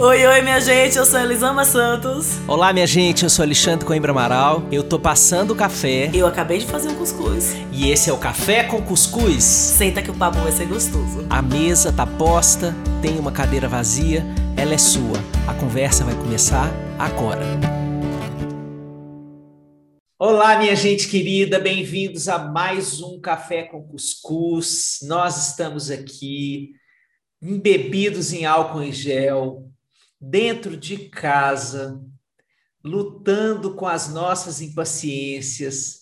Oi, oi, minha gente, eu sou Elisama Santos. Olá, minha gente, eu sou Alexandre Coimbra Amaral. Eu tô passando o café. Eu acabei de fazer um cuscuz. E esse é o Café com Cuscuz. Senta que o papo vai ser gostoso. A mesa tá posta, tem uma cadeira vazia, ela é sua. A conversa vai começar agora. Olá, minha gente querida, bem-vindos a mais um Café com Cuscuz. Nós estamos aqui embebidos em álcool em gel, dentro de casa, lutando com as nossas impaciências,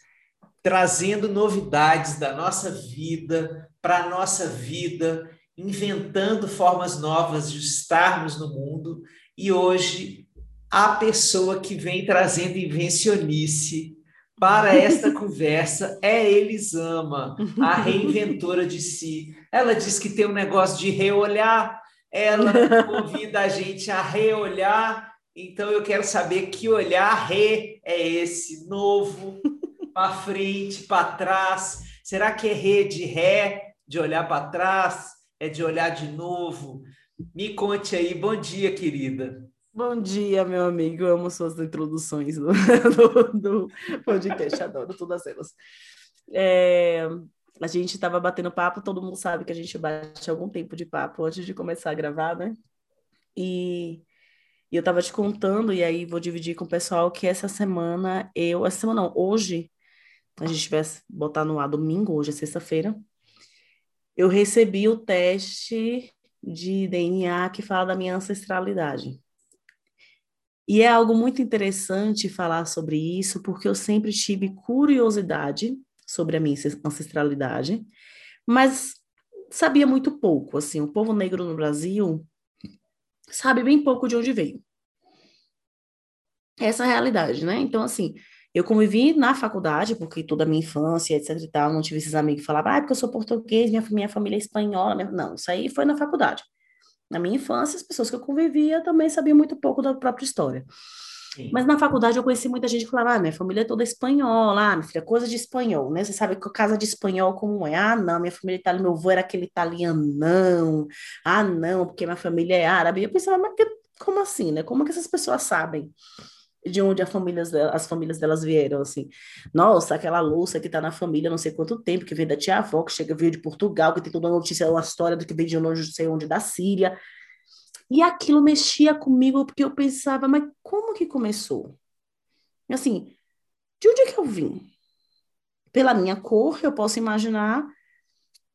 trazendo novidades da nossa vida para a nossa vida, inventando formas novas de estarmos no mundo. E hoje, a pessoa que vem trazendo invencionice para esta conversa é Elisama, a reinventora de si. Ela diz que tem um negócio de reolhar ela convida a gente a reolhar. Então eu quero saber que olhar re é esse novo, para frente, para trás. Será que é re de ré, de olhar para trás? É de olhar de novo? Me conte aí. Bom dia, querida. Bom dia, meu amigo. Eu amo suas introduções do, do, do podcast, adoro todas elas. É, a gente estava batendo papo, todo mundo sabe que a gente bate algum tempo de papo antes de começar a gravar, né? E, e eu estava te contando, e aí vou dividir com o pessoal que essa semana eu, essa semana não, hoje, a gente vai botar no ar domingo, hoje é sexta-feira, eu recebi o teste de DNA que fala da minha ancestralidade. E é algo muito interessante falar sobre isso, porque eu sempre tive curiosidade sobre a minha ancestralidade, mas sabia muito pouco, assim, o povo negro no Brasil sabe bem pouco de onde veio. Essa é a realidade, né? Então, assim, eu convivi na faculdade, porque toda a minha infância, etc e tal, não tive esses amigos que falavam, ah, porque eu sou português, minha, minha família é espanhola. Minha... Não, isso aí foi na faculdade. Na minha infância, as pessoas que eu convivia também sabiam muito pouco da própria história. Mas na faculdade eu conheci muita gente que falava, ah, minha família é toda espanhola, ah, minha filha, coisa de espanhol, né? Você sabe que casa de espanhol como é? Ah, não, minha família é italiana, meu avô era aquele italianão. Ah, não, porque minha família é árabe. Eu pensava, mas que, como assim, né? Como que essas pessoas sabem de onde as famílias, as famílias delas vieram, assim? Nossa, aquela louça que tá na família não sei quanto tempo, que veio da tia-avó, que chega, veio de Portugal, que tem toda a notícia, uma história do que veio de longe, não sei onde, da Síria. E aquilo mexia comigo porque eu pensava, mas como que começou? Assim, de onde é que eu vim? Pela minha cor, eu posso imaginar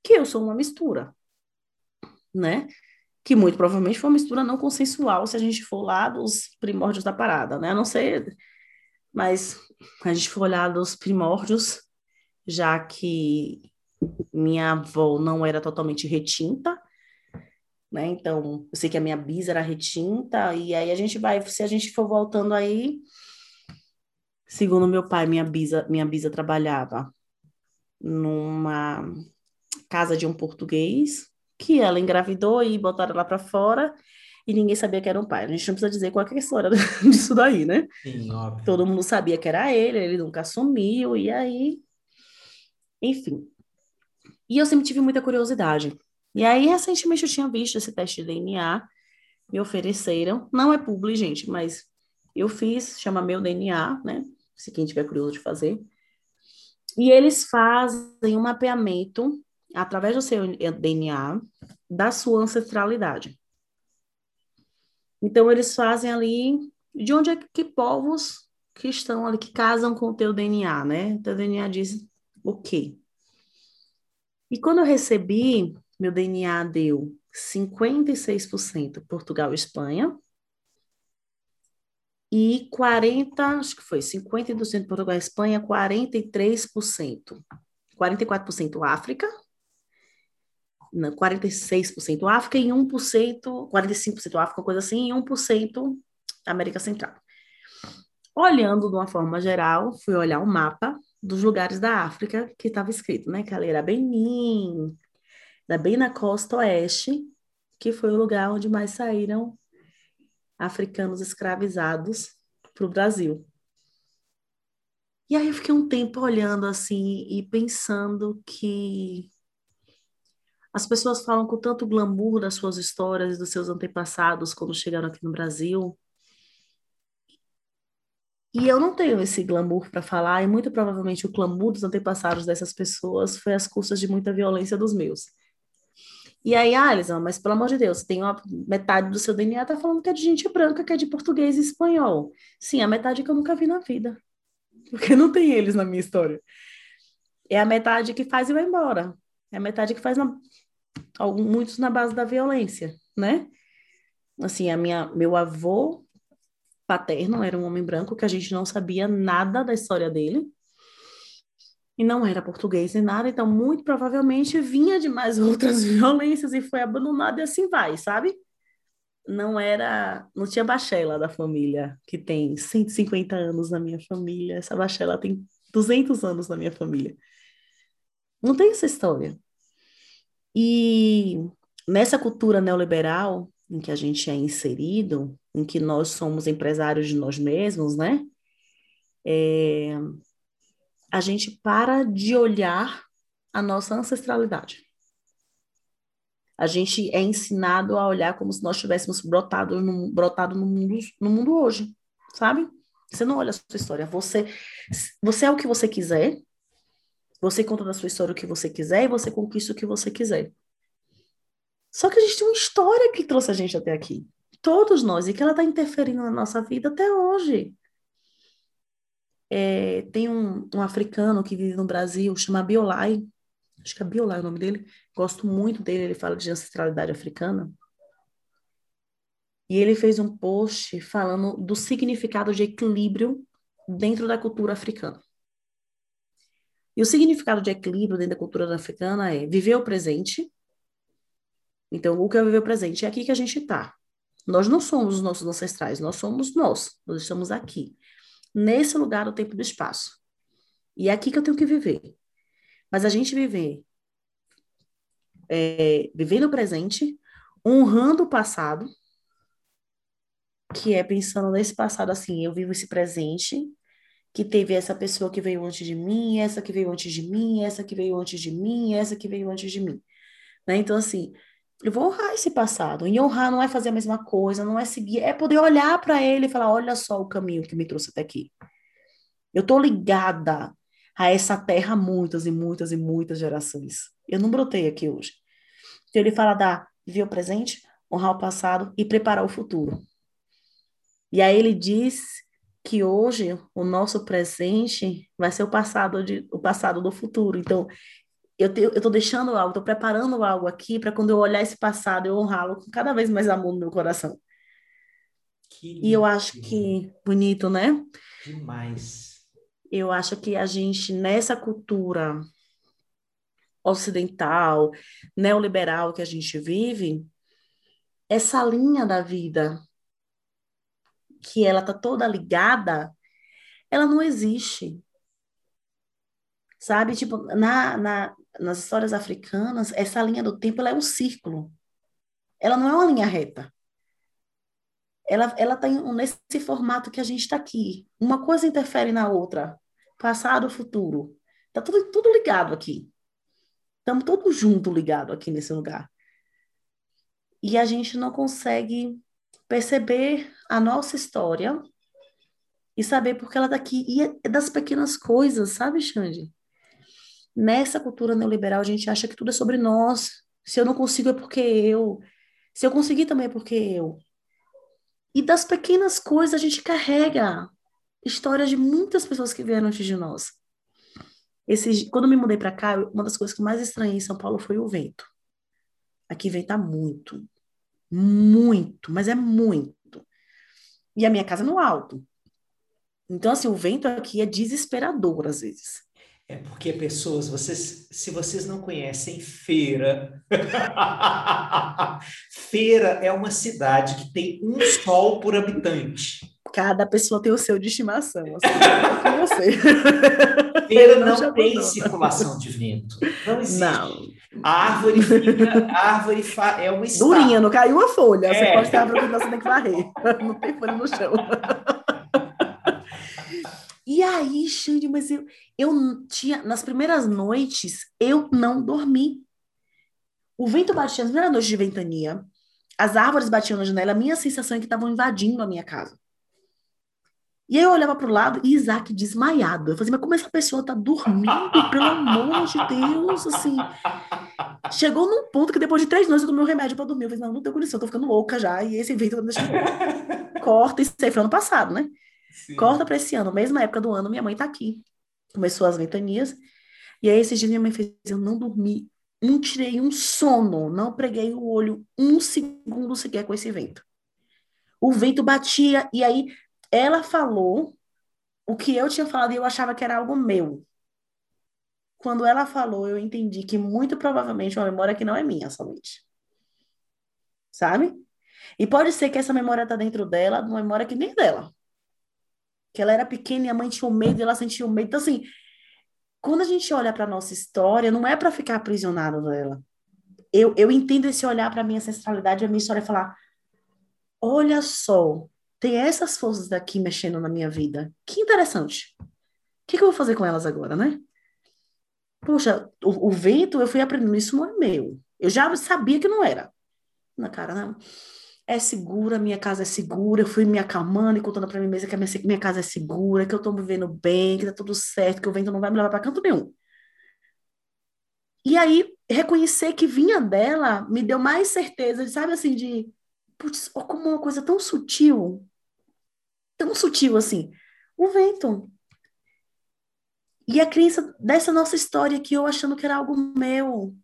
que eu sou uma mistura, né? Que muito provavelmente foi uma mistura não consensual, se a gente for lá dos primórdios da parada, né? A não sei, mas a gente for olhar dos primórdios, já que minha avó não era totalmente retinta, né? Então, eu sei que a minha bisa era retinta, e aí a gente vai, se a gente for voltando aí, segundo meu pai, minha bisa, minha bisa trabalhava numa casa de um português, que ela engravidou e botaram lá para fora, e ninguém sabia que era um pai. A gente não precisa dizer qual é a história disso daí, né? Sim. Todo mundo sabia que era ele, ele nunca assumiu, e aí. Enfim. E eu sempre tive muita curiosidade. E aí, recentemente, eu tinha visto esse teste de DNA, me ofereceram. Não é publi, gente, mas eu fiz, chama Meu DNA, né? Se quem tiver curioso de fazer. E eles fazem um mapeamento, através do seu DNA, da sua ancestralidade. Então, eles fazem ali de onde é que povos que estão ali, que casam com o teu DNA, né? O teu DNA diz o quê? E quando eu recebi meu DNA deu 56% Portugal e Espanha. E 40, acho que foi 50% Portugal e Espanha, 43%. 44% África, não, 46% África e 1%, 45% África, coisa assim, e 1% América Central. Olhando de uma forma geral, fui olhar o mapa dos lugares da África que estava escrito, né? Que ali era Benin, bem na costa oeste, que foi o lugar onde mais saíram africanos escravizados para o Brasil. E aí eu fiquei um tempo olhando assim e pensando que As pessoas falam com tanto glamour das suas histórias e dos seus antepassados quando chegaram aqui no Brasil. E eu não tenho esse glamour para falar, e muito provavelmente o glamour dos antepassados dessas pessoas foi às custas de muita violência dos meus. E aí, ah, mas pelo amor de Deus, tem uma metade do seu DNA tá falando que é de gente branca, que é de português e espanhol. Sim, a metade que eu nunca vi na vida. Porque não tem eles na minha história. É a metade que faz e vai embora. É a metade que faz na, muitos na base da violência, né? Assim, a minha, meu avô paterno era um homem branco que a gente não sabia nada da história dele e não era português nem nada, então muito provavelmente vinha de mais outras violências e foi abandonado e assim vai, sabe? Não era, não tinha Bachela da família, que tem 150 anos na minha família, essa Bachela tem 200 anos na minha família. Não tem essa história. E nessa cultura neoliberal em que a gente é inserido, em que nós somos empresários de nós mesmos, né? É, a gente para de olhar a nossa ancestralidade. A gente é ensinado a olhar como se nós tivéssemos brotado no, brotado no, mundo, no mundo hoje, sabe? Você não olha a sua história. Você, você é o que você quiser, você conta da sua história o que você quiser e você conquista o que você quiser. Só que a gente tem uma história que trouxe a gente até aqui. Todos nós, e que ela está interferindo na nossa vida até hoje. É, tem um, um, africano que vive no Brasil, chama Biolai. Acho que é Biolai o nome dele. Gosto muito dele, ele fala de ancestralidade africana. E ele fez um post falando do significado de equilíbrio dentro da cultura africana. E o significado de equilíbrio dentro da cultura africana é viver o presente. Então, o que é viver o presente? É aqui que a gente está. Nós não somos os nossos ancestrais, nós somos nós. Nós estamos aqui, nesse lugar do tempo e do espaço. E é aqui que eu tenho que viver. Mas a gente viver, é, viver no presente, honrando o passado, que é pensando nesse passado assim, eu vivo esse presente, que teve essa pessoa que veio antes de mim, essa que veio antes de mim, essa que veio antes de mim, essa que veio antes de mim. Né? Então, assim, eu vou honrar esse passado. E honrar não é fazer a mesma coisa, não é seguir, é poder olhar para ele e falar: olha só o caminho que me trouxe até aqui. Eu estou ligada a essa terra muitas e muitas e muitas gerações. Eu não brotei aqui hoje. Então, ele fala da viver o presente, honrar o passado e preparar o futuro. E aí ele diz que hoje o nosso presente vai ser o passado de, o passado do futuro. Então, eu estou deixando algo, estou preparando algo aqui para quando eu olhar esse passado, eu honrá-lo com cada vez mais amor no meu coração. Que e eu acho que bonito, né? Demais. Eu acho que a gente nessa cultura ocidental, neoliberal que a gente vive, essa linha da vida que ela tá toda ligada, ela não existe. Sabe? Tipo, na, na, nas histórias africanas, essa linha do tempo é um círculo. Ela não é uma linha reta. Ela, ela tá nesse formato que a gente está aqui. Uma coisa interfere na outra. Passado, futuro. Tá tudo, tudo ligado aqui. Estamos todos juntos ligados aqui nesse lugar. E a gente não consegue perceber a nossa história e saber porque ela está aqui. E é das pequenas coisas, sabe, Xande? Nessa cultura neoliberal, a gente acha que tudo é sobre nós. Se eu não consigo é porque eu. Se eu conseguir também é porque eu. E das pequenas coisas a gente carrega histórias de muitas pessoas que vieram antes de nós. Esse, quando me mudei para cá, uma das coisas que mais estranhei em São Paulo foi o vento. Aqui venta muito. Muito, mas é muito. E a minha casa é no alto. Então, assim, o vento aqui é desesperador às vezes. É porque, pessoas, vocês, se vocês não conhecem Feira, Feira é uma cidade que tem um sol por habitante. Cada pessoa tem o seu de estimação. Assim. Feira não, não tem circulação de vento. Não existe. Não. A árvore fica, a árvore fa, é uma estátua. Durinha, não caiu uma folha. É. Você pode ter a árvore que você tem que varrer. Não tem folha no chão. E aí, Xande, mas eu, eu tinha, nas primeiras noites, eu não dormi. O vento batia, na primeira noite de ventania, as árvores batiam na janela, a minha sensação é que estavam invadindo a minha casa. E aí eu olhava para o lado e Isaac desmaiado. Eu falei, mas como essa pessoa tá dormindo, pelo amor de Deus, assim. Chegou num ponto que depois de três noites eu tomei um remédio para dormir. Eu falei, não, não tenho condição, eu tô ficando louca já, e esse vento vai me deixar Corta, isso aí foi ano passado, né? Sim. Corta para esse ano, mesma época do ano, minha mãe tá aqui. Começou as ventanias. E aí esses dias minha mãe fez, eu não dormi, não tirei um sono, não preguei o olho um segundo sequer com esse vento. O vento batia, e aí ela falou o que eu tinha falado e eu achava que era algo meu. Quando ela falou, eu entendi que muito provavelmente uma memória que não é minha somente. Sabe? E pode ser que essa memória tá dentro dela, uma memória que nem é dela. Que ela era pequena e a mãe tinha um medo e ela sentia o um medo. Então, assim, quando a gente olha para nossa história, não é para ficar aprisionado nela. Eu, eu entendo esse olhar para minha ancestralidade, a minha história e falar: olha só, tem essas forças daqui mexendo na minha vida. Que interessante. O que, que eu vou fazer com elas agora, né? Poxa, o, o, vento, eu fui aprendendo, isso não é meu. Eu já sabia que não era. Na cara, não. É segura, minha casa é segura. Eu fui me acalmando e contando para mim mesma que a minha, minha casa é segura, que eu tô vivendo bem, que tá tudo certo, que o vento não vai me levar para canto nenhum. E aí, reconhecer que vinha dela me deu mais certeza, sabe assim, de, putz, como uma coisa tão sutil tão sutil assim. O vento. E a crença dessa nossa história que eu achando que era algo meu.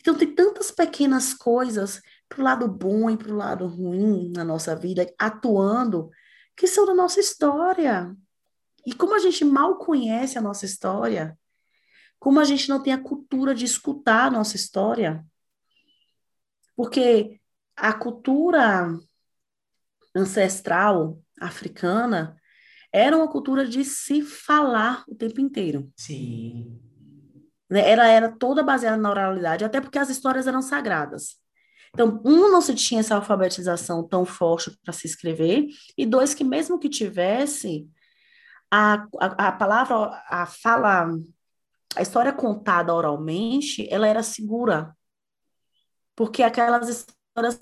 Então tem tantas pequenas coisas pro lado bom e pro lado ruim na nossa vida atuando que são da nossa história. E como a gente mal conhece a nossa história, como a gente não tem a cultura de escutar a nossa história, porque a cultura ancestral africana era uma cultura de se falar o tempo inteiro. Sim. Né? Ela era toda baseada na oralidade, até porque as histórias eram sagradas. Então, um, não se tinha essa alfabetização tão forte para se escrever, e dois, que mesmo que tivesse, a, a, a palavra, a fala, a história contada oralmente, ela era segura. Porque aquelas histórias,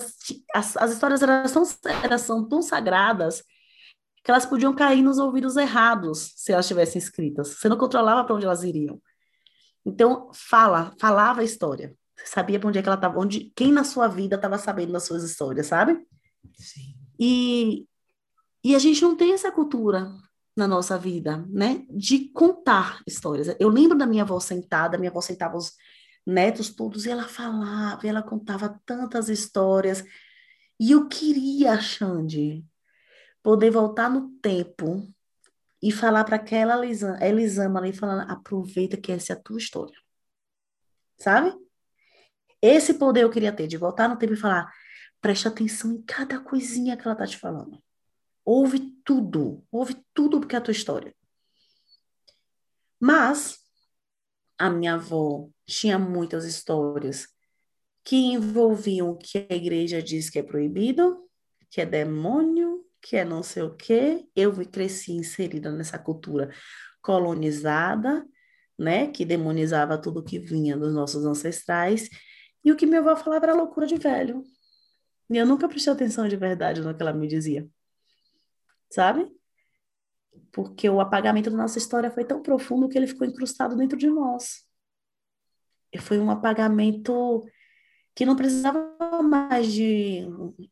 as, as histórias eram tão, eram, são tão sagradas que elas podiam cair nos ouvidos errados se elas estivessem escritas. Você não controlava para onde elas iriam. Então, fala, falava a história. Você sabia para onde é que ela estava, onde quem na sua vida estava sabendo das suas histórias, sabe? Sim. E, e a gente não tem essa cultura na nossa vida, né? De contar histórias. Eu lembro da minha avó sentada, minha avó sentava os netos todos e ela falava, e ela contava tantas histórias. E eu queria, Xande, poder voltar no tempo e falar para aquela Elisama, Elisama ali, falando, aproveita que essa é a tua história. Sabe? Esse poder eu queria ter, de voltar no tempo e falar, preste atenção em cada coisinha que ela tá te falando. Ouve tudo, ouve tudo porque é a tua história. Mas a minha avó tinha muitas histórias que envolviam o que a igreja diz que é proibido, que é demônio, que é não sei o quê. Eu cresci inserida nessa cultura colonizada, né, que demonizava tudo que vinha dos nossos ancestrais, e o que minha avó falava era loucura de velho. E eu nunca prestei atenção de verdade no que ela me dizia. Sabe? Porque o apagamento da nossa história foi tão profundo que ele ficou incrustado dentro de nós. E foi um apagamento que não precisava mais de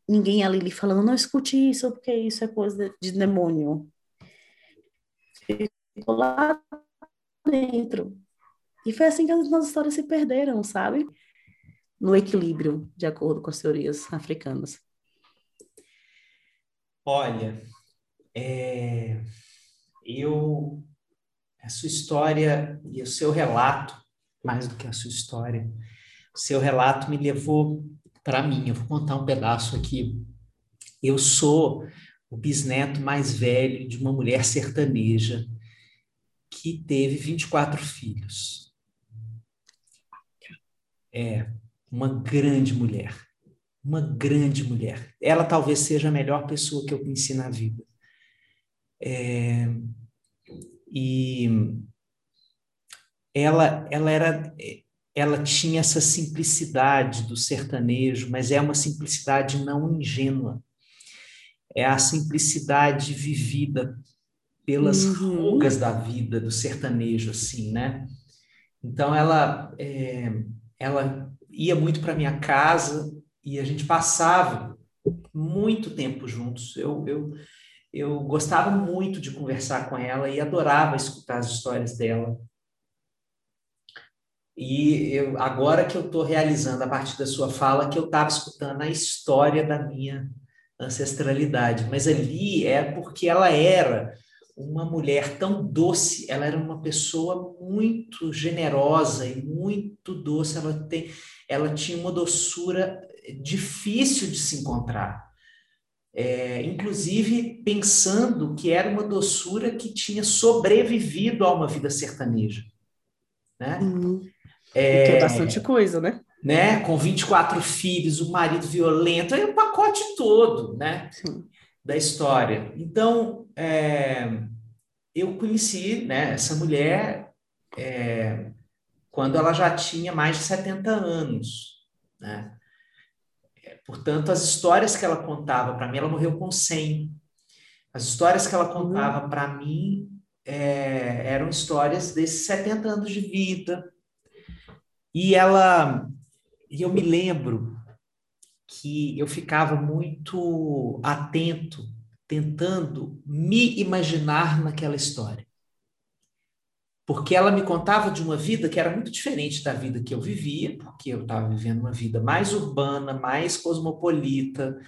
ninguém ali lhe falando, não escute isso, porque isso é coisa de demônio. Ficou lá dentro. E foi assim que as nossas histórias se perderam, sabe? No equilíbrio, de acordo com as teorias africanas. Olha, é... eu. A sua história e o seu relato, mais do que a sua história, seu relato me levou para mim. Eu vou contar um pedaço aqui. Eu sou o bisneto mais velho de uma mulher sertaneja que teve 24 filhos. É, uma grande mulher. Uma grande mulher. Ela talvez seja a melhor pessoa que eu conheci na vida. É, e ela, ela era ela tinha essa simplicidade do sertanejo, mas é uma simplicidade não ingênua. É a simplicidade vivida pelas uhum. rugas da vida do sertanejo, assim, né? Então ela é, ela ia muito para minha casa e a gente passava muito tempo juntos. Eu, eu eu gostava muito de conversar com ela e adorava escutar as histórias dela. E eu, agora que eu estou realizando, a partir da sua fala, que eu estava escutando a história da minha ancestralidade. Mas ali é porque ela era uma mulher tão doce, ela era uma pessoa muito generosa e muito doce. Ela, tem, ela tinha uma doçura difícil de se encontrar. É, inclusive pensando que era uma doçura que tinha sobrevivido a uma vida sertaneja. Né? Uhum. É, que é bastante coisa, né? né? Com 24 filhos, o um marido violento, é o pacote todo, né? Sim. Da história. Então, é, eu conheci né, essa mulher é, quando ela já tinha mais de 70 anos, né? Portanto, as histórias que ela contava para mim, ela morreu com 100. As histórias que ela contava uhum. para mim é, eram histórias desses 70 anos de vida, e ela, e eu me lembro que eu ficava muito atento, tentando me imaginar naquela história. Porque ela me contava de uma vida que era muito diferente da vida que eu vivia, porque eu estava vivendo uma vida mais urbana, mais cosmopolita,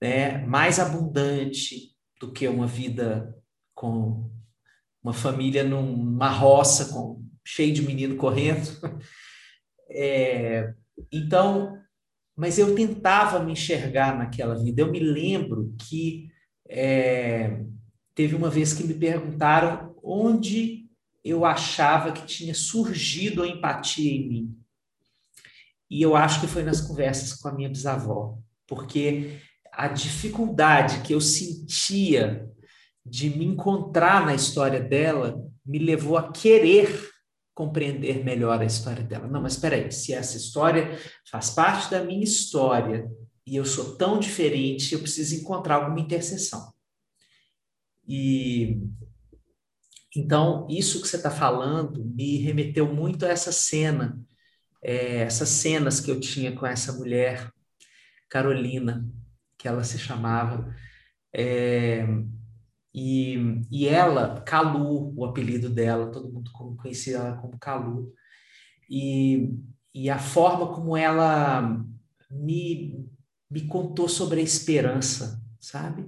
né, mais abundante do que uma vida com uma família numa roça com cheio de menino correndo. É, então, mas eu tentava me enxergar naquela vida. Eu me lembro que é, teve uma vez que me perguntaram onde eu achava que tinha surgido a empatia em mim. E eu acho que foi nas conversas com a minha bisavó, porque a dificuldade que eu sentia de me encontrar na história dela me levou a querer compreender melhor a história dela. Não, mas espera aí, se essa história faz parte da minha história e eu sou tão diferente, eu preciso encontrar alguma interseção. E então isso que você está falando me remeteu muito a essa cena, é, essas cenas que eu tinha com essa mulher, Carolina, que ela se chamava. É, e, e ela, Calu, o apelido dela, todo mundo conhecia ela como Calu. E, e a forma como ela me, me contou sobre a esperança, sabe?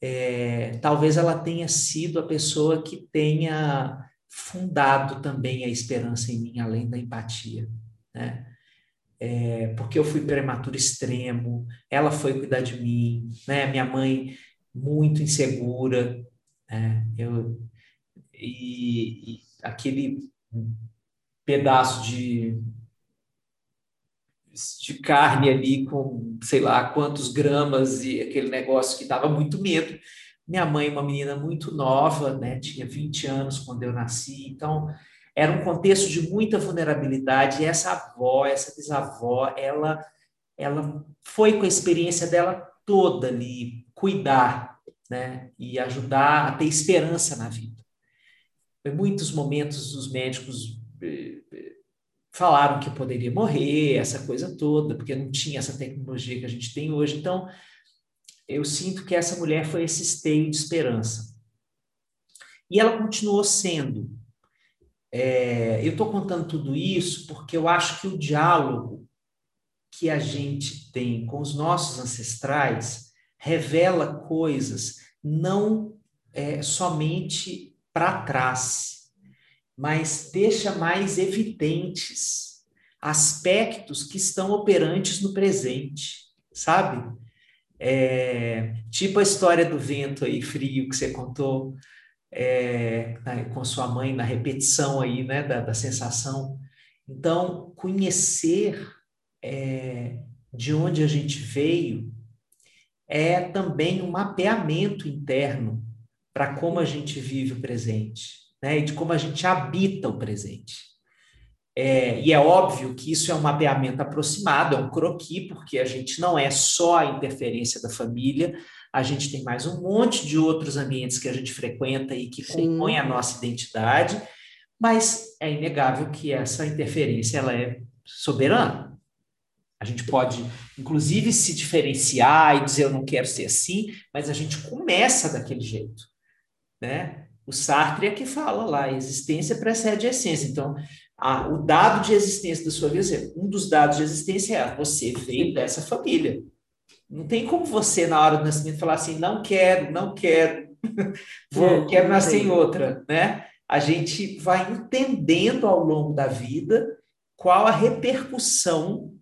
É, talvez ela tenha sido a pessoa que tenha fundado também a esperança em mim, além da empatia, né? É, porque eu fui prematuro extremo, ela foi cuidar de mim, né? Minha mãe muito insegura, né? Eu, e, e aquele pedaço de, de carne ali com sei lá quantos gramas e aquele negócio que dava muito medo. Minha mãe, uma menina muito nova, né? tinha 20 anos quando eu nasci, então era um contexto de muita vulnerabilidade. E essa avó, essa bisavó, ela, ela foi com a experiência dela toda ali, cuidar, né? E ajudar a ter esperança na vida. Em muitos momentos, os médicos eh, falaram que poderia morrer, essa coisa toda, porque não tinha essa tecnologia que a gente tem hoje. Então, eu sinto que essa mulher foi esse esteio de esperança. E ela continuou sendo. É, eu estou contando tudo isso porque eu acho que o diálogo que a gente tem com os nossos ancestrais revela coisas não é, somente para trás, mas deixa mais evidentes aspectos que estão operantes no presente, sabe? É, tipo a história do vento aí frio que você contou é, com sua mãe na repetição aí, né, da, da sensação. Então, conhecer é, de onde a gente veio é também um mapeamento interno para como a gente vive o presente, né? E de como a gente habita o presente. É, e é óbvio que isso é um mapeamento aproximado, é um croqui, porque a gente não é só a interferência da família, a gente tem mais um monte de outros ambientes que a gente frequenta e que Sim. compõem a nossa identidade, mas é inegável que essa interferência ela é soberana. A gente pode, inclusive, se diferenciar e dizer eu não quero ser assim, mas a gente começa daquele jeito, né? O Sartre é que fala lá, a existência precede a essência. Então, a, o dado de existência da sua vida, um dos dados de existência é você veio dessa família. Não tem como você, na hora do nascimento, falar assim, não quero, não quero, vou, é, quero nascer em outra, né? A gente vai entendendo ao longo da vida qual a repercussão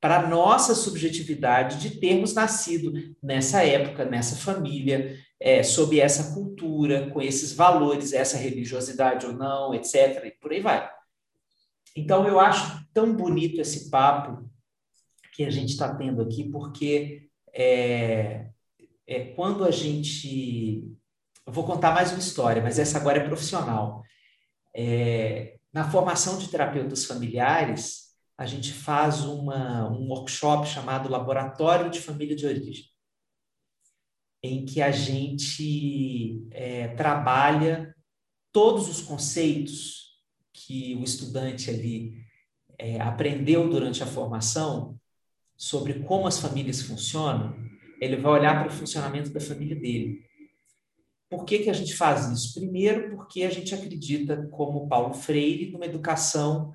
para a nossa subjetividade de termos nascido nessa época, nessa família, é, sob essa cultura, com esses valores, essa religiosidade ou não, etc. E por aí vai. Então, eu acho tão bonito esse papo que a gente está tendo aqui, porque é, é quando a gente. Eu vou contar mais uma história, mas essa agora é profissional. É, na formação de terapeutas familiares, a gente faz uma, um workshop chamado Laboratório de Família de Origem, em que a gente é, trabalha todos os conceitos que o estudante ali é, aprendeu durante a formação sobre como as famílias funcionam, ele vai olhar para o funcionamento da família dele. Por que, que a gente faz isso? Primeiro, porque a gente acredita, como Paulo Freire, numa educação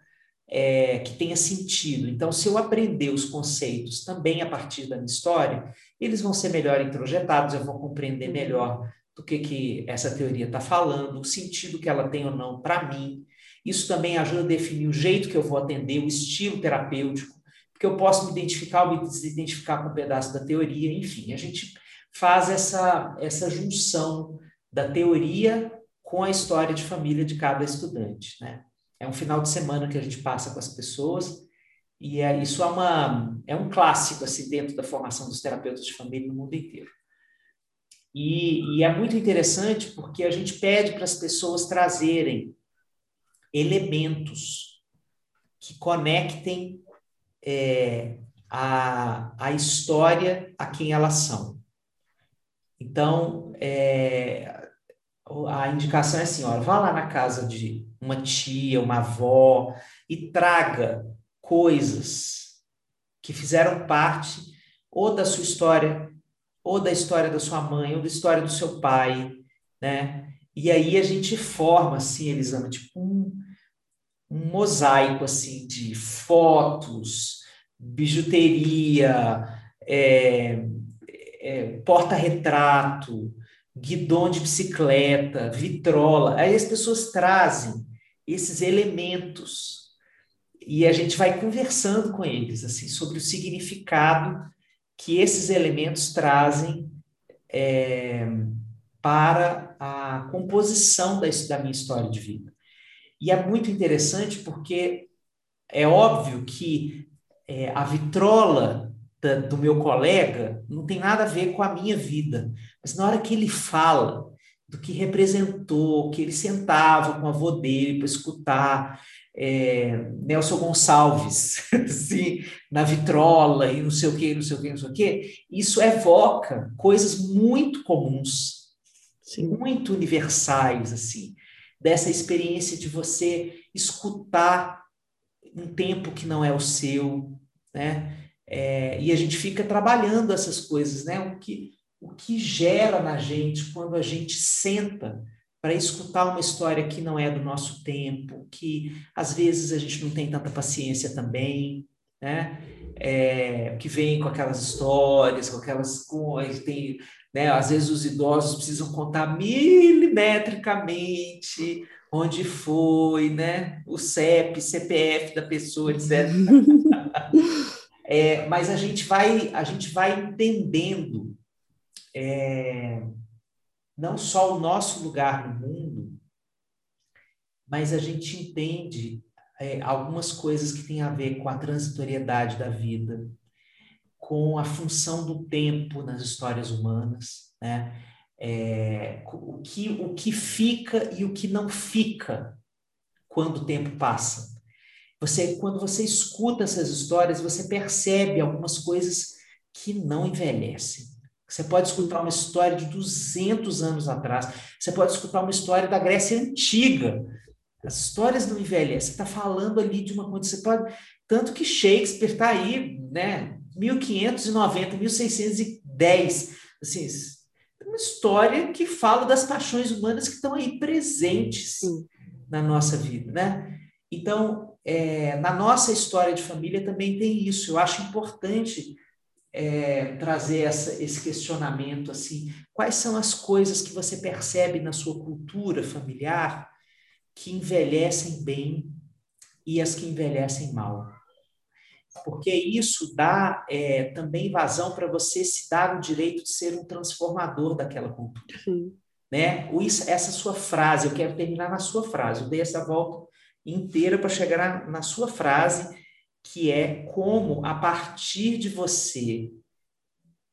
é, que tenha sentido. Então, se eu aprender os conceitos também a partir da minha história, eles vão ser melhor introjetados, eu vou compreender melhor do que, que essa teoria está falando, o sentido que ela tem ou não para mim. Isso também ajuda a definir o jeito que eu vou atender, o estilo terapêutico, porque eu posso me identificar ou me desidentificar com um pedaço da teoria, enfim, a gente faz essa, essa junção da teoria com a história de família de cada estudante, né? É um final de semana que a gente passa com as pessoas e é, isso é, uma, é um clássico assim dentro da formação dos terapeutas de família no mundo inteiro. E, e é muito interessante porque a gente pede para as pessoas trazerem elementos que conectem é, a, a história a quem elas são. Então, é, a indicação é assim: olha, vá lá na casa de uma tia, uma avó e traga coisas que fizeram parte ou da sua história, ou da história da sua mãe, ou da história do seu pai, né? E aí a gente forma, assim, Elisama, tipo um, um mosaico, assim, de fotos, bijuteria, é, é, porta-retrato, guidão de bicicleta, vitrola. Aí as pessoas trazem esses elementos e a gente vai conversando com eles assim sobre o significado que esses elementos trazem é, para a composição da, da minha história de vida. E é muito interessante porque é óbvio que é, a vitrola da, do meu colega não tem nada a ver com a minha vida, mas na hora que ele fala do que representou, que ele sentava com o avô dele para escutar é, Nelson Gonçalves, assim, na vitrola e não sei o que, não sei o que, não sei o que, isso evoca coisas muito comuns, Sim. muito universais, assim, dessa experiência de você escutar um tempo que não é o seu, né? É, e a gente fica trabalhando essas coisas, né? O que, o que gera na gente quando a gente senta para escutar uma história que não é do nosso tempo, que às vezes a gente não tem tanta paciência também, né? É, que vem com aquelas histórias, com aquelas coisas, tem, né? Às vezes os idosos precisam contar milimetricamente onde foi, né? O CEP, CPF da pessoa, etc. é, mas a gente vai, a gente vai entendendo é, não só o nosso lugar no mundo, mas a gente entende é, algumas coisas que têm a ver com a transitoriedade da vida, com a função do tempo nas histórias humanas, né? É, o, que, o que fica e o que não fica quando o tempo passa. Você, quando você escuta essas histórias, você percebe algumas coisas que não envelhecem. Você pode escutar uma história de 200 anos atrás, você pode escutar uma história da Grécia Antiga. As histórias não envelhecem. Você está falando ali de uma coisa. Você pode. Tanto que Shakespeare está aí, né? 1590, 1610. Assim, uma história que fala das paixões humanas que estão aí presentes Sim. na nossa vida, né? Então, é, na nossa história de família também tem isso. Eu acho importante é, trazer essa, esse questionamento assim. Quais são as coisas que você percebe na sua cultura familiar que envelhecem bem e as que envelhecem mal? Porque isso dá é, também vazão para você se dar o direito de ser um transformador daquela cultura. Sim. Né? Essa sua frase, eu quero terminar na sua frase. Eu dei essa volta inteira para chegar na, na sua frase, que é como, a partir de você,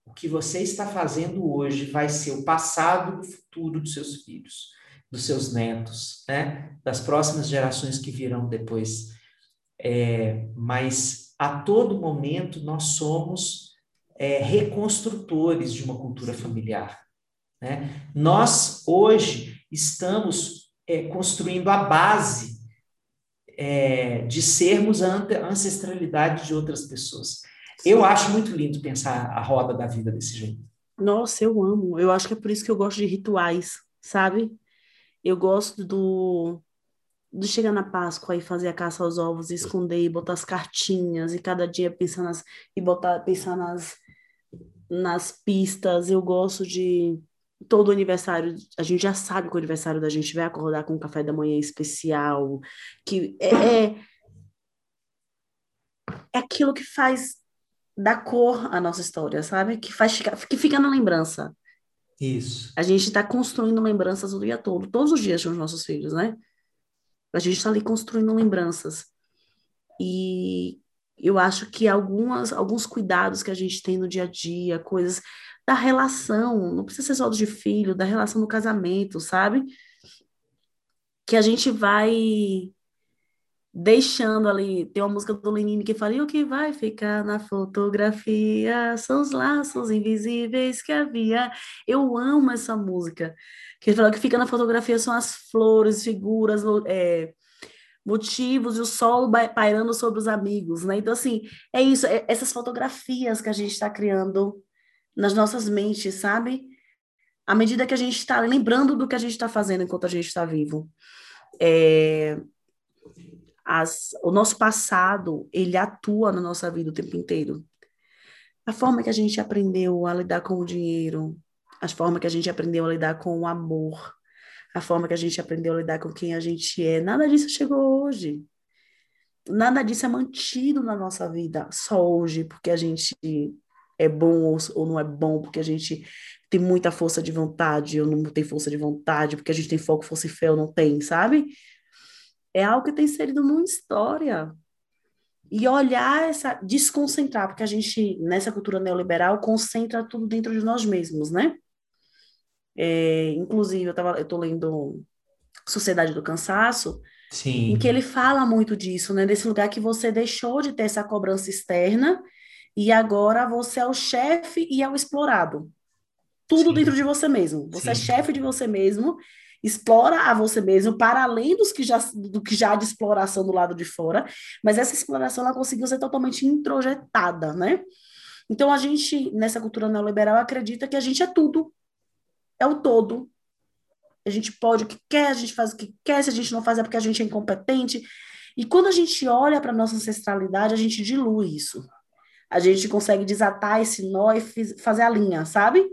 o que você está fazendo hoje vai ser o passado o futuro dos seus filhos, dos seus netos, né? das próximas gerações que virão depois. É, mas a todo momento nós somos é, reconstrutores de uma cultura familiar. Né? Nós, hoje, estamos é, construindo a base é, de sermos a ancestralidade de outras pessoas. Eu acho muito lindo pensar a roda da vida desse jeito. Nossa, eu amo. Eu acho que é por isso que eu gosto de rituais, sabe? Eu gosto do de chegar na Páscoa e fazer a caça aos ovos, e esconder e botar as cartinhas e cada dia pensar nas e botar pensar nas nas pistas. Eu gosto de todo aniversário, a gente já sabe que o aniversário da gente vai acordar com um café da manhã especial, que é, é, é aquilo que faz dar cor à nossa história, sabe? Que faz que fica na lembrança. Isso. A gente está construindo lembranças o dia todo, todos os dias com os nossos filhos, né? A gente está ali construindo lembranças. E eu acho que algumas, alguns cuidados que a gente tem no dia a dia, coisas da relação, não precisa ser só de filho, da relação no casamento, sabe? Que a gente vai deixando ali, tem uma música do Lenine que fala, e o que vai ficar na fotografia são os laços invisíveis que havia. Eu amo essa música. Que ele fala que fica na fotografia são as flores, figuras, é, motivos e o sol pairando sobre os amigos, né? Então, assim, é isso, é essas fotografias que a gente está criando nas nossas mentes, sabe? À medida que a gente está lembrando do que a gente está fazendo enquanto a gente está vivo. É, as, o nosso passado, ele atua na nossa vida o tempo inteiro. A forma que a gente aprendeu a lidar com o dinheiro, a forma que a gente aprendeu a lidar com o amor, a forma que a gente aprendeu a lidar com quem a gente é, nada disso chegou hoje. Nada disso é mantido na nossa vida só hoje, porque a gente é bom ou, ou não é bom, porque a gente tem muita força de vontade ou não tem força de vontade, porque a gente tem foco, força e fé ou não tem, sabe? É algo que tem inserido numa história. E olhar essa, desconcentrar, porque a gente, nessa cultura neoliberal, concentra tudo dentro de nós mesmos, né? É, inclusive, eu tava, eu tô lendo Sociedade do Cansaço, Sim. em que ele fala muito disso, né? Desse lugar que você deixou de ter essa cobrança externa e agora você é o chefe e é o explorado. Tudo Sim. dentro de você mesmo. Você é Sim. é chefe de você mesmo, explora a você mesmo para além dos que já, do que já há de exploração do lado de fora, mas essa exploração ela conseguiu ser totalmente introjetada, né? Então a gente nessa cultura neoliberal acredita que a gente é tudo, é o todo. A gente pode o que quer, a gente faz o que quer, se a gente não faz é porque a gente é incompetente. E quando a gente olha para a nossa ancestralidade, a gente dilui isso a gente consegue desatar esse nó e fazer a linha, sabe?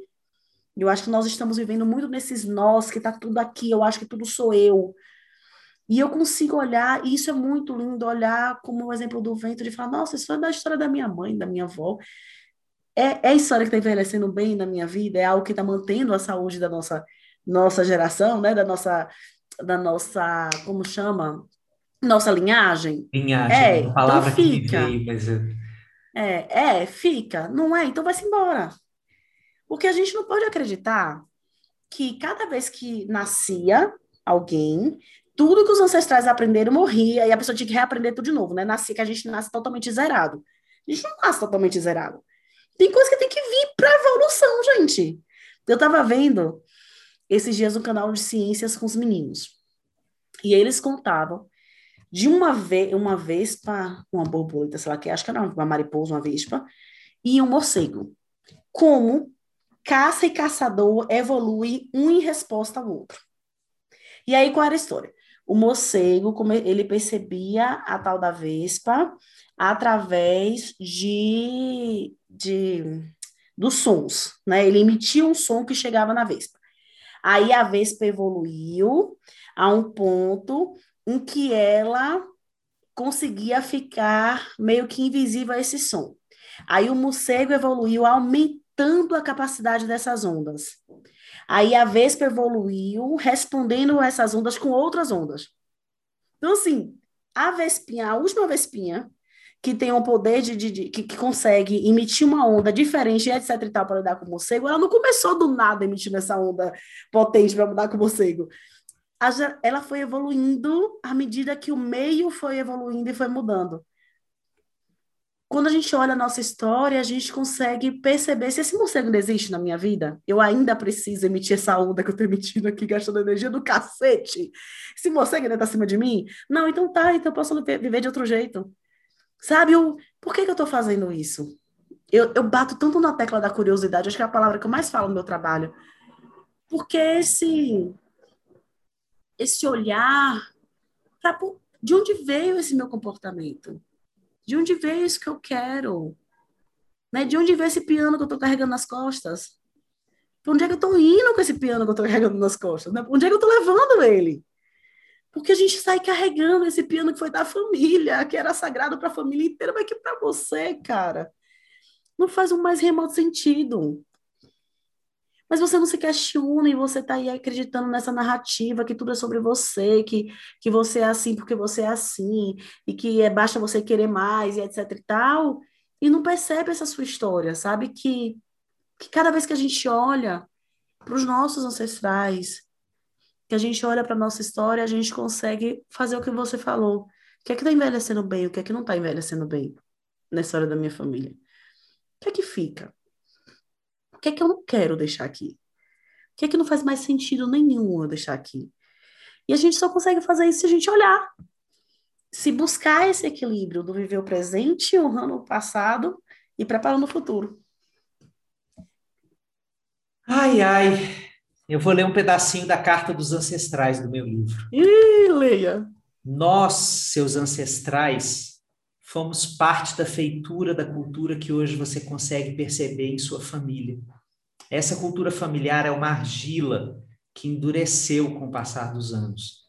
Eu acho que nós estamos vivendo muito nesses nós, que tá tudo aqui, eu acho que tudo sou eu. E eu consigo olhar, e isso é muito lindo, olhar como o exemplo do vento, de falar, nossa, isso é da história da minha mãe, da minha avó. É, é a história que está envelhecendo bem na minha vida, é algo que está mantendo a saúde da nossa, nossa geração, né? Da nossa, da nossa, como chama? Nossa linhagem. Linhagem, é, uma palavra então fica. que veio, mas... É, é, fica. Não é? Então vai-se embora. Porque a gente não pode acreditar que cada vez que nascia alguém, tudo que os ancestrais aprenderam morria e a pessoa tinha que reaprender tudo de novo, né? Nascia que a gente nasce totalmente zerado. A gente não nasce totalmente zerado. Tem coisa que tem que vir para evolução, gente. Eu estava vendo esses dias no canal de ciências com os meninos. E eles contavam de uma vez, uma vespa, uma borboleta, sei lá que, acho que era uma mariposa, uma vespa, e um morcego. Como caça e caçador evolui um em resposta ao outro. E aí, qual era a história? O morcego, como ele percebia a tal da vespa através de, de dos sons, né? Ele emitia um som que chegava na vespa. Aí a vespa evoluiu a um ponto em que ela conseguia ficar meio que invisível a esse som. Aí o morcego evoluiu aumentando a capacidade dessas ondas. Aí a Vespa evoluiu respondendo a essas ondas com outras ondas. Então, assim, a Vespinha, a última Vespinha, que tem um poder de, de, de que, que, consegue emitir uma onda diferente, etc e tal, para lidar com o morcego, ela não começou do nada emitindo essa onda potente para mudar com o morcego. Ela foi evoluindo à medida que o meio foi evoluindo e foi mudando quando a gente olha a nossa história, a gente consegue perceber se esse morcego não existe na minha vida, eu ainda preciso emitir essa onda que eu tô emitindo aqui, gastando energia do cacete. Esse morcego ainda tá acima de mim? Não, então tá, então eu posso viver de outro jeito. Sabe, o, por que, que eu tô fazendo isso? Eu, eu bato tanto na tecla da curiosidade, acho que é a palavra que eu mais falo no meu trabalho. Porque esse, esse olhar para de onde veio esse meu comportamento? De onde veio isso que eu quero? Né? De onde veio esse piano que eu estou carregando nas costas? Para onde é que eu estou indo com esse piano que eu estou carregando nas costas? Né? Para onde é que eu estou levando ele? Porque a gente sai carregando esse piano que foi da família, que era sagrado para a família inteira, mas que para você, cara, não faz o mais remoto sentido. Mas você não se questiona e você está aí acreditando nessa narrativa que tudo é sobre você, que, que você é assim porque você é assim, e que é basta você querer mais e etc e tal, e não percebe essa sua história, sabe? Que, que cada vez que a gente olha para os nossos ancestrais, que a gente olha para a nossa história, a gente consegue fazer o que você falou. O que é que está envelhecendo bem, o que é que não está envelhecendo bem na história da minha família? O que é que fica? Que é que eu não quero deixar aqui? O que é que não faz mais sentido nenhum eu deixar aqui? E a gente só consegue fazer isso se a gente olhar. Se buscar esse equilíbrio do viver o presente, honrando o passado e preparando o futuro. Ai, ai. Eu vou ler um pedacinho da Carta dos Ancestrais do meu livro. Ih, leia. Nós, seus ancestrais, fomos parte da feitura da cultura que hoje você consegue perceber em sua família. Essa cultura familiar é uma argila que endureceu com o passar dos anos.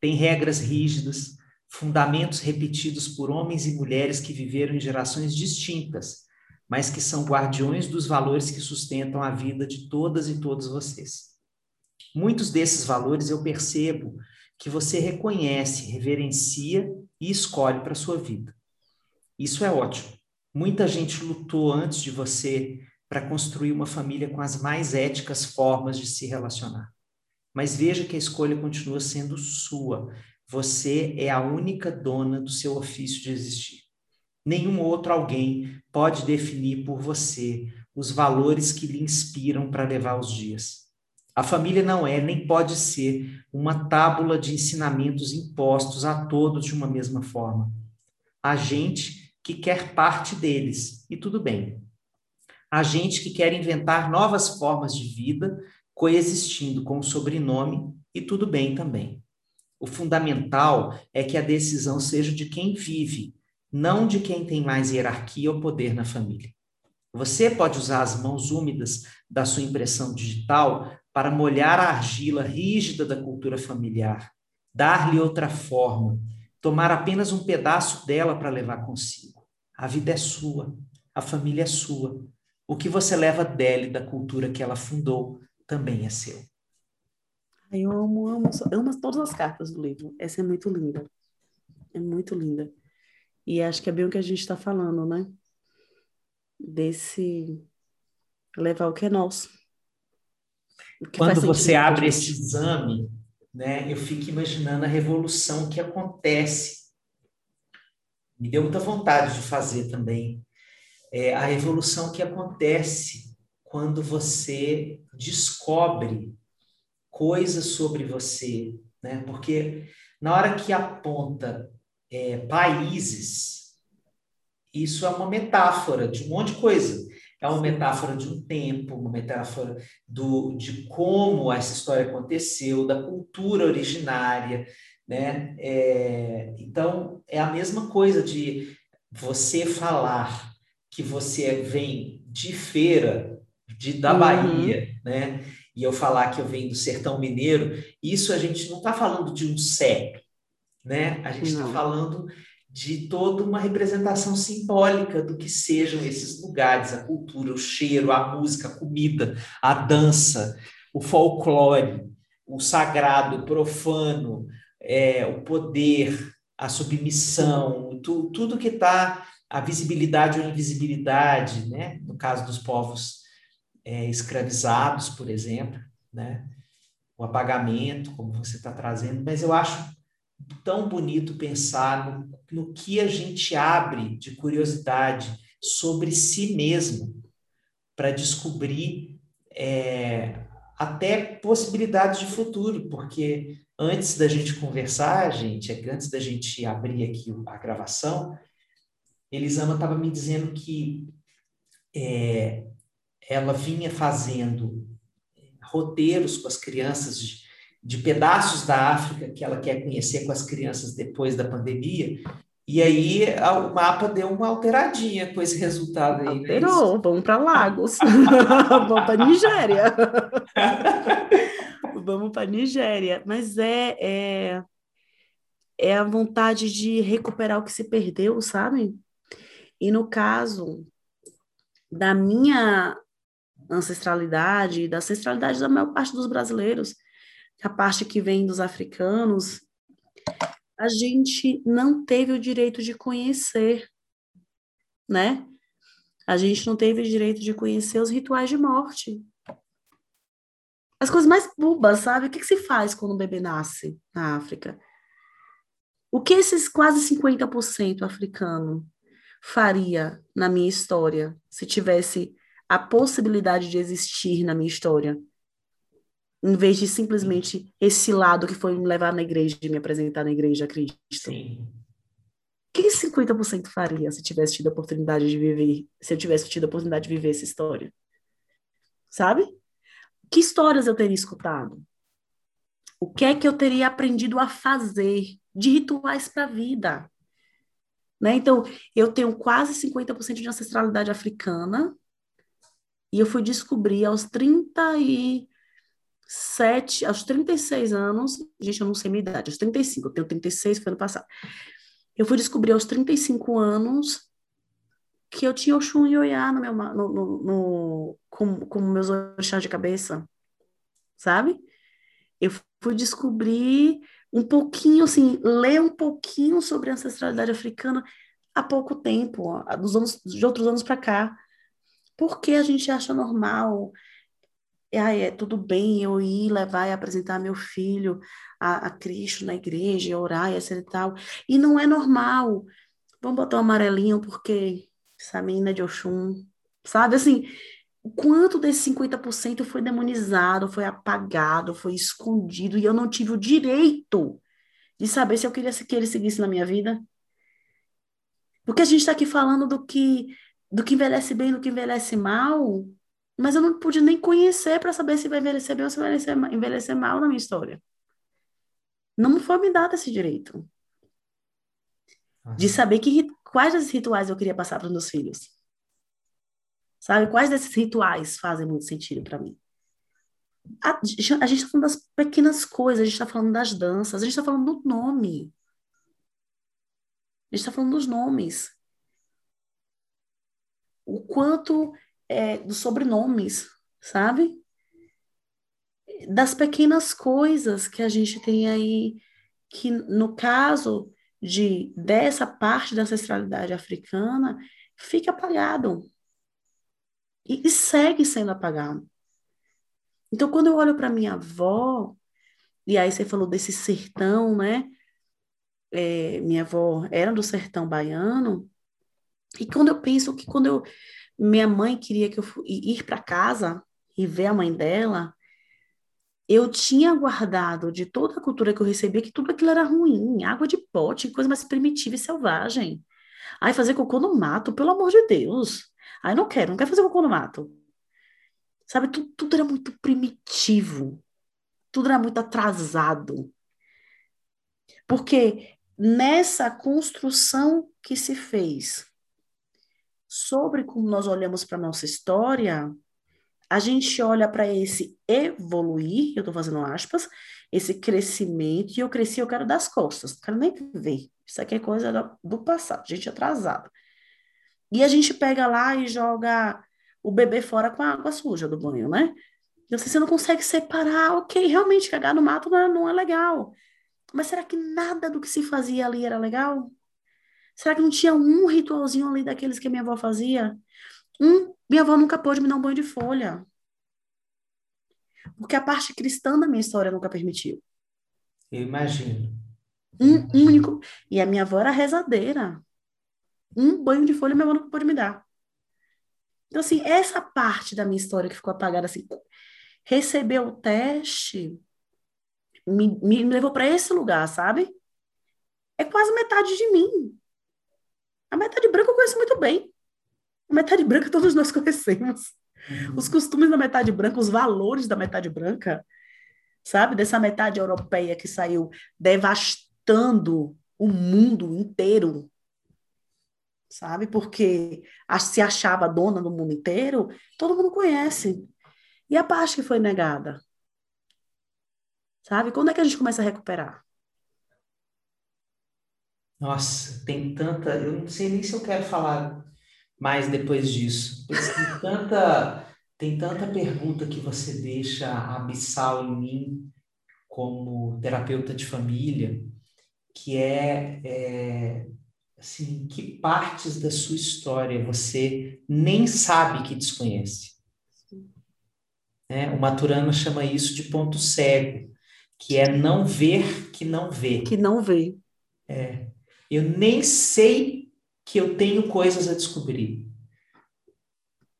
Tem regras rígidas, fundamentos repetidos por homens e mulheres que viveram em gerações distintas, mas que são guardiões dos valores que sustentam a vida de todas e todos vocês. Muitos desses valores eu percebo que você reconhece, reverencia e escolhe para sua vida. Isso é ótimo. Muita gente lutou antes de você para construir uma família com as mais éticas formas de se relacionar. Mas veja que a escolha continua sendo sua. Você é a única dona do seu ofício de existir. Nenhum outro alguém pode definir por você os valores que lhe inspiram para levar os dias. A família não é nem pode ser uma tábula de ensinamentos impostos a todos de uma mesma forma. A gente que quer parte deles, e tudo bem a gente que quer inventar novas formas de vida, coexistindo com o sobrenome, e tudo bem também. O fundamental é que a decisão seja de quem vive, não de quem tem mais hierarquia ou poder na família. Você pode usar as mãos úmidas da sua impressão digital para molhar a argila rígida da cultura familiar, dar-lhe outra forma, tomar apenas um pedaço dela para levar consigo. A vida é sua, a família é sua. O que você leva dela e da cultura que ela fundou também é seu. Eu amo, amo, amo todas as cartas do livro. Essa é muito linda. É muito linda. E acho que é bem o que a gente está falando, né? Desse levar o que é nosso. Que Quando você abre esse exame, né, eu fico imaginando a revolução que acontece. Me deu muita vontade de fazer também. É, a revolução que acontece quando você descobre coisas sobre você, né? Porque na hora que aponta é, países, isso é uma metáfora de um monte de coisa. É uma metáfora de um tempo, uma metáfora do, de como essa história aconteceu, da cultura originária, né? É, então, é a mesma coisa de você falar que você vem de feira, de, da uhum. Bahia, né? E eu falar que eu venho do sertão mineiro, isso a gente não está falando de um CEP, né? A gente está falando de toda uma representação simbólica do que sejam esses lugares, a cultura, o cheiro, a música, a comida, a dança, o folclore, o sagrado, o profano, é, o poder, a submissão, tu, tudo que está, a visibilidade ou invisibilidade, né? no caso dos povos é, escravizados, por exemplo, né? o apagamento, como você está trazendo, mas eu acho tão bonito pensar no, no que a gente abre de curiosidade sobre si mesmo para descobrir é, até possibilidades de futuro, porque antes da gente conversar, gente, antes da gente abrir aqui a gravação, Elisama estava me dizendo que é, ela vinha fazendo roteiros com as crianças de, de pedaços da África que ela quer conhecer com as crianças depois da pandemia. E aí o mapa deu uma alteradinha com esse resultado aí. Né? Alterou, né? vamos para Lagos, vamos para Nigéria. vamos para Nigéria. Mas é, é, é a vontade de recuperar o que se perdeu, sabe? E no caso da minha ancestralidade, da ancestralidade da maior parte dos brasileiros, a parte que vem dos africanos, a gente não teve o direito de conhecer, né? A gente não teve o direito de conhecer os rituais de morte. As coisas mais bobas, sabe? O que, que se faz quando um bebê nasce na África? O que esses quase 50% africano faria na minha história se tivesse a possibilidade de existir na minha história? em vez de simplesmente esse lado que foi me levar na igreja e me apresentar na igreja a Cristo. Sim. O que 50% faria se tivesse tido a oportunidade de viver, se eu tivesse tido a oportunidade de viver essa história? Sabe? Que histórias eu teria escutado? O que é que eu teria aprendido a fazer de rituais para a vida? Né? Então, eu tenho quase 50% de ancestralidade africana e eu fui descobrir aos 30 e sete, aos 36 anos, gente, eu não sei minha idade, aos 35, eu tenho 36, foi ano passado. Eu fui descobrir aos 35 anos que eu tinha Oxum e Oiá no meu, no, no, no, como meus orixás de cabeça, sabe? Eu fui descobrir um pouquinho, assim, ler um pouquinho sobre a ancestralidade africana há pouco tempo, dos anos, de outros anos para cá. Por que a gente acha normal ai, é tudo bem eu ir levar e apresentar meu filho a, a Cristo na igreja, orar e etc e tal. E não é normal. Vamos botar um amarelinho porque essa menina é de Oxum, sabe? Assim, quanto desse 50% foi demonizado, foi apagado, foi escondido, e eu não tive o direito de saber se eu queria que ele seguisse na minha vida? Porque a gente está aqui falando do que, do que envelhece bem, do que envelhece mal, mas eu não pude nem conhecer para saber se vai envelhecer bem ou se vai envelhecer, envelhecer mal na minha história. Não me foi me dado esse direito. De saber que, quais desses rituais eu queria passar para os meus filhos. Sabe? Quais desses rituais fazem muito sentido para mim? A, a gente está falando das pequenas coisas, a gente está falando das danças, a gente está falando do nome. A gente está falando dos nomes. O quanto é, dos sobrenomes, sabe? Das pequenas coisas que a gente tem aí, que no caso de dessa parte da ancestralidade africana, fica apagado. E, e segue sendo apagado. Então, quando eu olho para minha avó, E aí você falou desse sertão, né? É, minha avó era do sertão baiano. E quando eu penso que quando eu minha mãe queria que eu ir para casa e ver a mãe dela, eu tinha guardado de toda a cultura que eu recebia que tudo aquilo era ruim, água de pote, coisa mais primitiva e selvagem. Aí fazer cocô no mato, pelo amor de Deus. Aí não quero, não quero fazer cocô no mato. Sabe, tudo, tudo era muito primitivo. Tudo era muito atrasado. Porque nessa construção que se fez sobre como nós olhamos para a nossa história, a gente olha para esse evoluir, eu estou fazendo aspas, esse crescimento, e eu cresci, eu quero das costas, não quero nem ver. Isso aqui é coisa do passado, gente atrasada. E a gente pega lá e joga o bebê fora com a água suja do banho, né? E você não consegue separar, ok, realmente cagar no mato não é, não é legal. Mas será que nada do que se fazia ali era legal? Será que não tinha um ritualzinho ali daqueles que a minha avó fazia? Um, minha avó nunca pôde me dar um banho de folha. Porque a parte cristã da minha história nunca permitiu. Eu imagino. Um único. E a minha avó era rezadeira. Um banho de folha minha avó não pôde me dar. Então, assim, essa parte da minha história que ficou apagada, assim, receber o teste me, me levou para esse lugar, sabe? É quase metade de mim. A metade branca eu conheço muito bem. A metade branca todos nós conhecemos. Uhum. Os costumes da metade branca, os valores da metade branca, sabe? Dessa metade europeia que saiu devastando o mundo inteiro, sabe? Porque se achava dona do mundo inteiro, todo mundo conhece. E a parte que foi negada? Sabe? Quando é que a gente começa a recuperar? Nossa, tem tanta. Eu não sei nem se eu quero falar mais depois disso. Tem tanta, tem tanta pergunta que você deixa abissal em mim como terapeuta de família que é, é assim, que partes da sua história você nem sabe que desconhece. Né? O Maturana chama isso de ponto cego, que é não ver que não vê. Que não vê. É. Eu nem sei que eu tenho coisas a descobrir.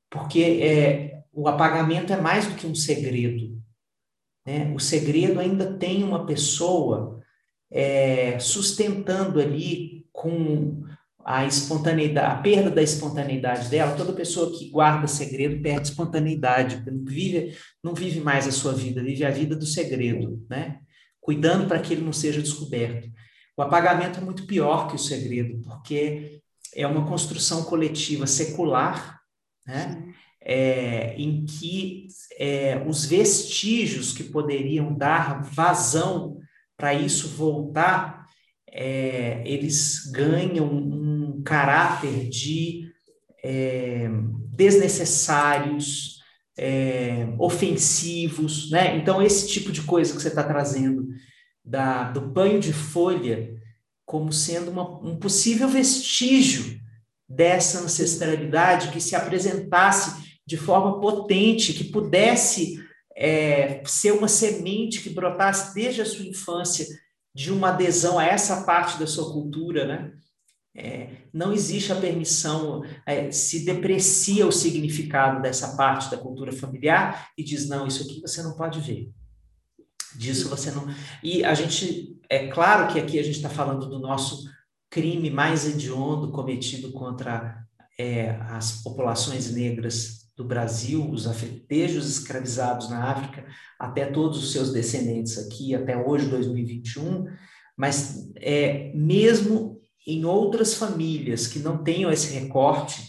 Porque é, o apagamento é mais do que um segredo. Né? O segredo ainda tem uma pessoa é, sustentando ali com a espontaneidade, a perda da espontaneidade dela, toda pessoa que guarda segredo perde espontaneidade, não vive, não vive mais a sua vida, vive a vida do segredo, né? Cuidando para que ele não seja descoberto. O apagamento é muito pior que o segredo, porque é uma construção coletiva secular, né? É, em que é, os vestígios que poderiam dar vazão para isso voltar, é, eles ganham um caráter de é, desnecessários, é, ofensivos, né? Então, esse tipo de coisa que você está trazendo da, do banho de folha como sendo uma, um possível vestígio dessa ancestralidade que se apresentasse de forma potente, que pudesse é, ser uma semente que brotasse desde a sua infância de uma adesão a essa parte da sua cultura, né? É, não existe a permissão, é, se deprecia o significado dessa parte da cultura familiar e diz: não, isso aqui você não pode ver. Disso você não. E a gente, é claro que aqui a gente está falando do nosso crime mais hediondo cometido contra é, as populações negras do Brasil, os desde os escravizados na África até todos os seus descendentes aqui, até hoje, 2021, mas é, mesmo em outras famílias que não tenham esse recorte,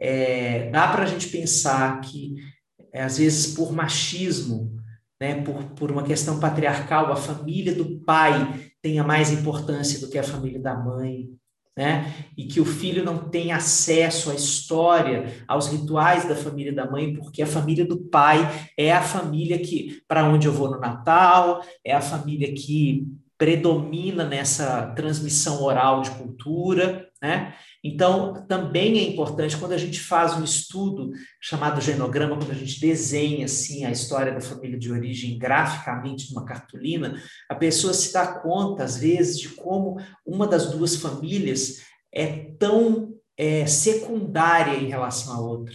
é, dá para a gente pensar que, é, às vezes, por machismo, né, por, por uma questão patriarcal, a família do pai tenha mais importância do que a família da mãe, né? E que o filho não tem acesso à história, aos rituais da família da mãe, porque a família do pai é a família que para onde eu vou no Natal, é a família que predomina nessa transmissão oral de cultura, né? Então, também é importante quando a gente faz um estudo chamado genograma, quando a gente desenha assim a história da família de origem graficamente numa cartolina, a pessoa se dá conta às vezes de como uma das duas famílias é tão é, secundária em relação à outra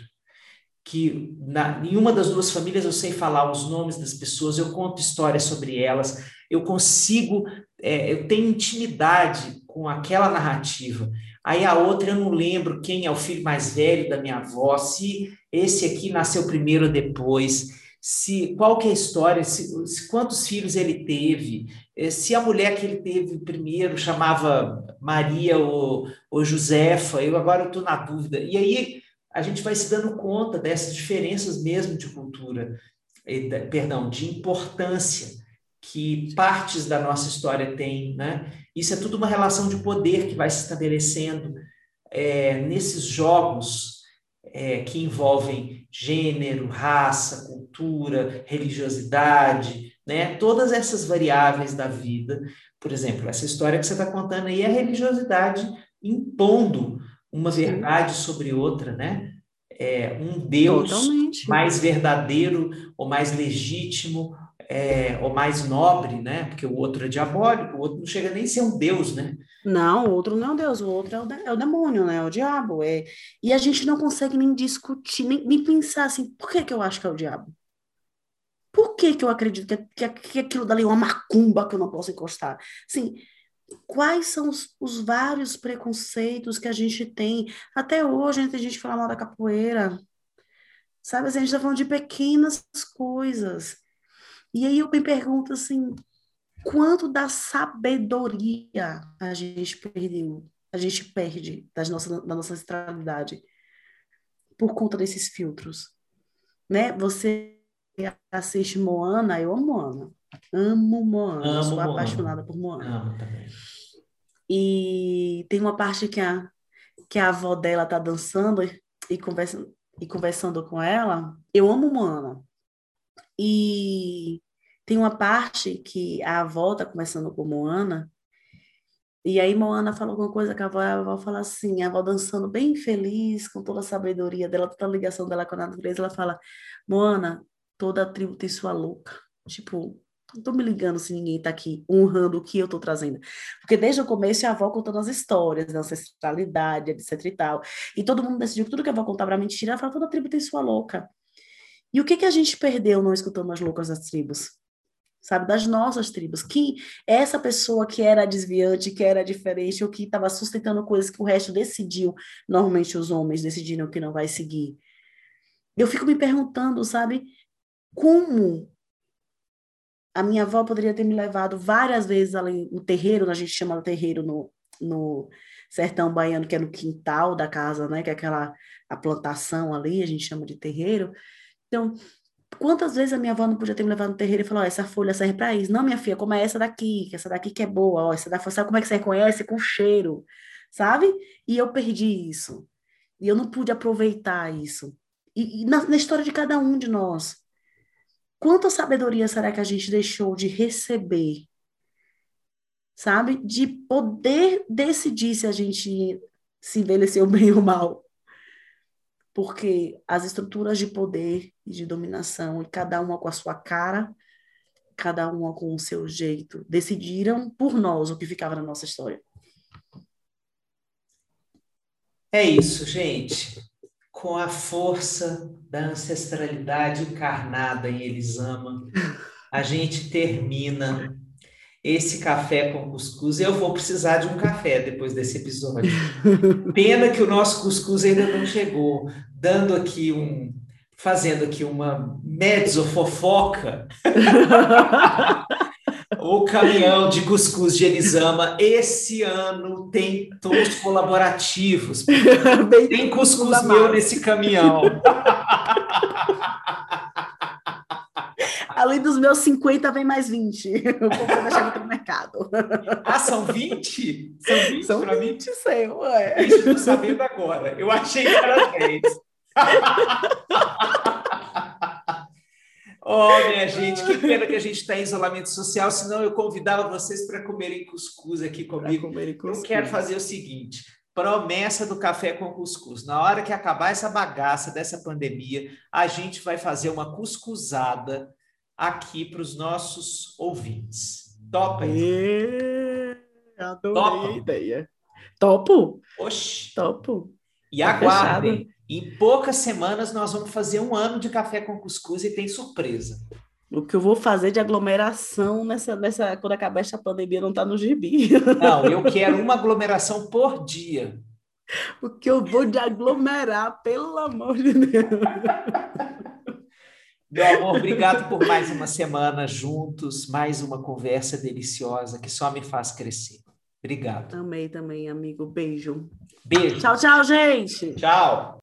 que na, em uma das duas famílias eu sei falar os nomes das pessoas, eu conto histórias sobre elas, eu consigo, é, eu tenho intimidade com aquela narrativa. Aí a outra eu não lembro quem é o filho mais velho da minha avó, se esse aqui nasceu primeiro ou depois, se qual que é a história, se, se, quantos filhos ele teve, é, se a mulher que ele teve primeiro chamava Maria ou, ou Josefa, eu agora estou na dúvida. E aí a gente vai se dando conta dessas diferenças mesmo de cultura, perdão, de importância que partes da nossa história têm, né? Isso é tudo uma relação de poder que vai se estabelecendo é, nesses jogos é, que envolvem gênero, raça, cultura, religiosidade, né? Todas essas variáveis da vida. Por exemplo, essa história que você está contando aí é a religiosidade impondo uma Sim. verdade sobre outra, né? É, um Deus Totalmente. mais verdadeiro ou mais legítimo é, ou mais nobre, né? Porque o outro é diabólico, o outro não chega nem a ser um Deus, né? Não, o outro não é um Deus, o outro é o, é o demônio, né? É o diabo. É... E a gente não consegue nem discutir, nem, nem pensar assim, por que, que eu acho que é o diabo? Por que, que eu acredito que, que, que aquilo dali é uma macumba que eu não posso encostar? Assim, quais são os, os, vários preconceitos que a gente tem. Até hoje, a gente fala mal da capoeira. Sabe, assim, a gente está falando de pequenas coisas. E aí eu me pergunto assim, quanto da sabedoria a gente perdeu, a gente perde das nossa, da nossa ancestralidade por conta desses filtros, né? Você assiste Moana, eu amo Moana. Amo Moana, amo sou Moana. apaixonada por Moana. Amo também. E tem uma parte que a, que a avó dela tá dançando e conversando, e conversando com ela. Eu amo Moana. E tem uma parte que a avó tá conversando com Moana, e aí Moana fala alguma coisa que a avó, a avó fala assim, a avó dançando bem feliz, com toda a sabedoria dela, toda a ligação dela com a natureza, ela fala, Moana, toda a tribo tem sua louca. Tipo, não tô me ligando se ninguém tá aqui honrando o que eu tô trazendo. Porque desde o começo a avó contando as histórias da ancestralidade, etc e tal. E todo mundo decidiu que tudo que a avó contava era mentira, ela fala, toda tribo tem sua louca. E o que que a gente perdeu não escutando as loucas das tribos? Sabe, das nossas tribos. Que essa pessoa que era desviante, que era diferente, ou que estava sustentando coisas que o resto decidiu, normalmente os homens decidiram que não vai seguir. Eu fico me perguntando, sabe, como a minha avó poderia ter me levado várias vezes ali no terreiro, a gente chama de terreiro no, no sertão baiano, que é no quintal da casa, né? Que é aquela a plantação ali, a gente chama de terreiro. Então, quantas vezes a minha avó não podia ter me levado no terreiro e falou, oh, essa folha serve para isso. Não, minha filha, como é essa daqui, que essa daqui que é boa, ó, essa daqui, sabe como é que você reconhece? Com cheiro, sabe? E eu perdi isso. E eu não pude aproveitar isso. E, e na, na história de cada um de nós, Quanta sabedoria será que a gente deixou de receber? Sabe? De poder decidir se a gente se envelheceu bem ou mal. Porque as estruturas de poder e de dominação, e cada uma com a sua cara, cada uma com o seu jeito, decidiram por nós o que ficava na nossa história. É isso, gente com a força da ancestralidade encarnada em Elisama, a gente termina esse café com cuscuz. Eu vou precisar de um café depois desse episódio. Pena que o nosso cuscuz ainda não chegou, dando aqui um fazendo aqui uma mezzo fofoca. O caminhão de cuscuz de Elisama esse ano tem tons colaborativos. tem cuscuz meu nesse caminhão. Além dos meus 50, vem mais 20. Eu vou deixar aqui no mercado. Ah, são 20? São 20 são para mim? Sei, ué. Estou sabendo agora. Eu achei que era 10. Oh, minha gente, que pena que a gente está em isolamento social, senão eu convidava vocês para comerem cuscuz aqui comigo. Comerem cuscuz. Eu quero fazer o seguinte: Promessa do café com cuscuz. Na hora que acabar essa bagaça dessa pandemia, a gente vai fazer uma cuscuzada aqui para os nossos ouvintes. Topa aí. Adorei Topa. a ideia. Topo? Oxi. Topo. E tá aguardem. Fechado. Em poucas semanas nós vamos fazer um ano de café com cuscuz e tem surpresa. O que eu vou fazer de aglomeração nessa, nessa quando acabar essa pandemia não está no gibi. Não, eu quero uma aglomeração por dia. O que eu vou de aglomerar, pelo amor de Deus. Meu amor, obrigado por mais uma semana juntos, mais uma conversa deliciosa que só me faz crescer. Obrigado. Amei também, amigo. Beijo. Beijo. Tchau, tchau, gente. Tchau.